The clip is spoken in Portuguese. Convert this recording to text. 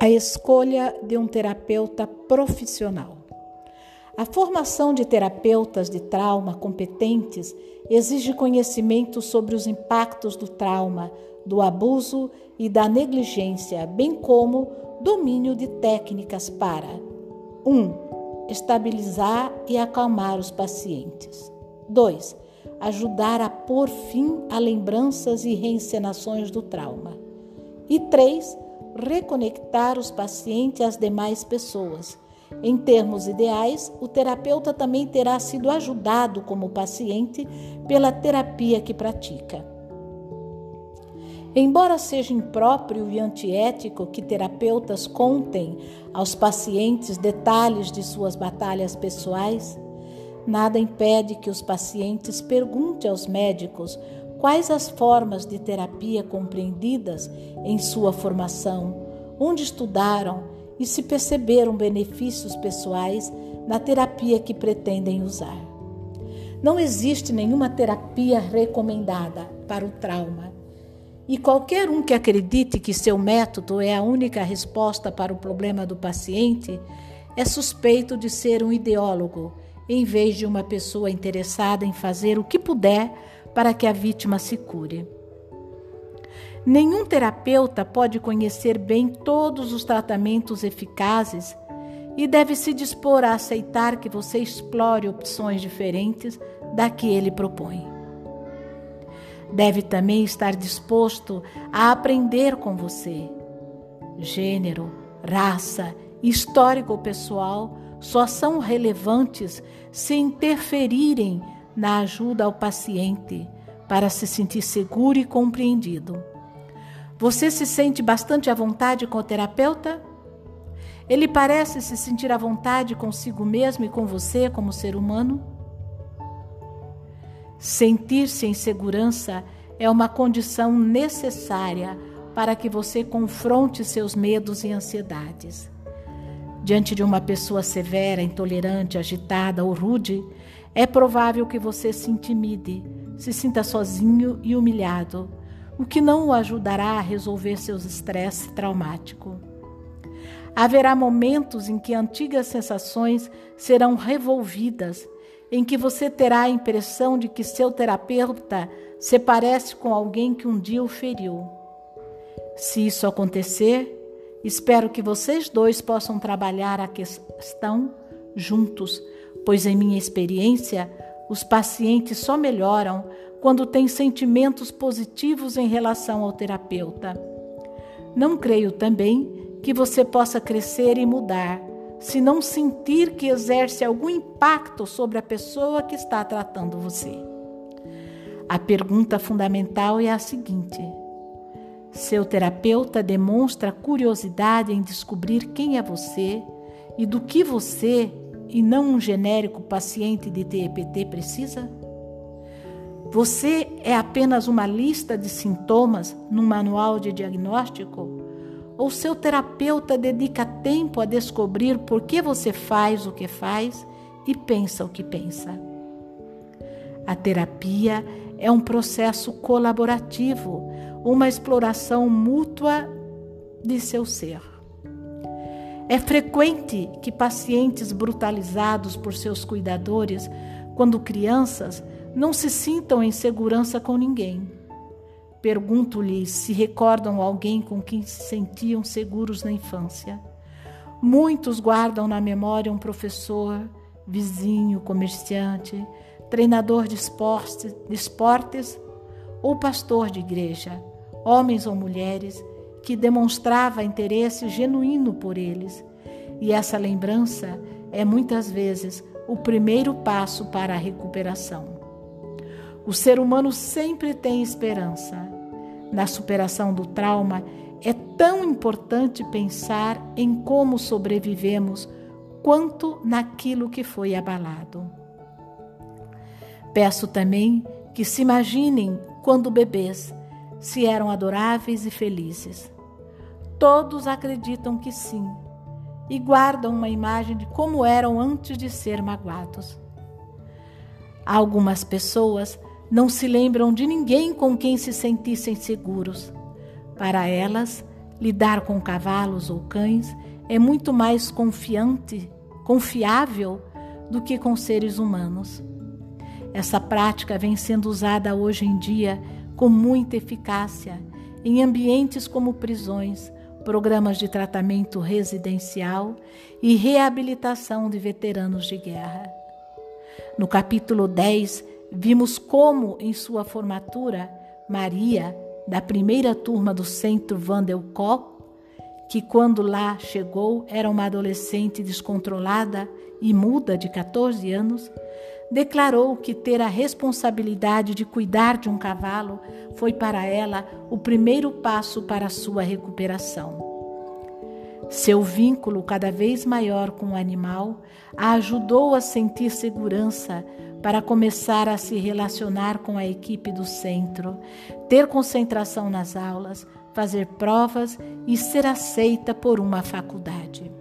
A escolha de um terapeuta profissional. A formação de terapeutas de trauma competentes exige conhecimento sobre os impactos do trauma, do abuso e da negligência, bem como domínio de técnicas para 1. Um, estabilizar e acalmar os pacientes. 2. Ajudar a pôr fim a lembranças e reencenações do trauma. E 3 reconectar os pacientes às demais pessoas. Em termos ideais, o terapeuta também terá sido ajudado como paciente pela terapia que pratica. Embora seja impróprio e antiético que terapeutas contem aos pacientes detalhes de suas batalhas pessoais, nada impede que os pacientes perguntem aos médicos quais as formas de terapia compreendidas em sua formação, onde estudaram e se perceberam benefícios pessoais na terapia que pretendem usar. Não existe nenhuma terapia recomendada para o trauma. E qualquer um que acredite que seu método é a única resposta para o problema do paciente é suspeito de ser um ideólogo, em vez de uma pessoa interessada em fazer o que puder para que a vítima se cure. Nenhum terapeuta pode conhecer bem todos os tratamentos eficazes e deve se dispor a aceitar que você explore opções diferentes da que ele propõe. Deve também estar disposto a aprender com você. Gênero, raça, histórico pessoal só são relevantes se interferirem na ajuda ao paciente para se sentir seguro e compreendido. Você se sente bastante à vontade com o terapeuta? Ele parece se sentir à vontade consigo mesmo e com você como ser humano? Sentir-se em segurança é uma condição necessária para que você confronte seus medos e ansiedades. Diante de uma pessoa severa, intolerante, agitada ou rude, é provável que você se intimide, se sinta sozinho e humilhado, o que não o ajudará a resolver seus estresses traumáticos. Haverá momentos em que antigas sensações serão revolvidas, em que você terá a impressão de que seu terapeuta se parece com alguém que um dia o feriu. Se isso acontecer, espero que vocês dois possam trabalhar a questão juntos pois, em minha experiência, os pacientes só melhoram quando têm sentimentos positivos em relação ao terapeuta. Não creio também que você possa crescer e mudar se não sentir que exerce algum impacto sobre a pessoa que está tratando você. A pergunta fundamental é a seguinte: seu terapeuta demonstra curiosidade em descobrir quem é você e do que você e não um genérico paciente de TEPT precisa? Você é apenas uma lista de sintomas num manual de diagnóstico? Ou seu terapeuta dedica tempo a descobrir por que você faz o que faz e pensa o que pensa? A terapia é um processo colaborativo, uma exploração mútua de seu ser. É frequente que pacientes brutalizados por seus cuidadores, quando crianças, não se sintam em segurança com ninguém. Pergunto-lhes se recordam alguém com quem se sentiam seguros na infância. Muitos guardam na memória um professor, vizinho, comerciante, treinador de esportes, de esportes ou pastor de igreja, homens ou mulheres que demonstrava interesse genuíno por eles. E essa lembrança é muitas vezes o primeiro passo para a recuperação. O ser humano sempre tem esperança. Na superação do trauma, é tão importante pensar em como sobrevivemos quanto naquilo que foi abalado. Peço também que se imaginem quando bebês, se eram adoráveis e felizes. Todos acreditam que sim e guardam uma imagem de como eram antes de ser magoados. Algumas pessoas não se lembram de ninguém com quem se sentissem seguros. Para elas, Lidar com cavalos ou cães é muito mais confiante, confiável do que com seres humanos. Essa prática vem sendo usada hoje em dia com muita eficácia em ambientes como prisões, programas de tratamento residencial e reabilitação de veteranos de guerra. No capítulo 10, vimos como, em sua formatura, Maria, da primeira turma do Centro Vandelkock, que quando lá chegou era uma adolescente descontrolada e muda de 14 anos, declarou que ter a responsabilidade de cuidar de um cavalo foi para ela o primeiro passo para sua recuperação. Seu vínculo cada vez maior com o animal a ajudou a sentir segurança para começar a se relacionar com a equipe do centro, ter concentração nas aulas, fazer provas e ser aceita por uma faculdade.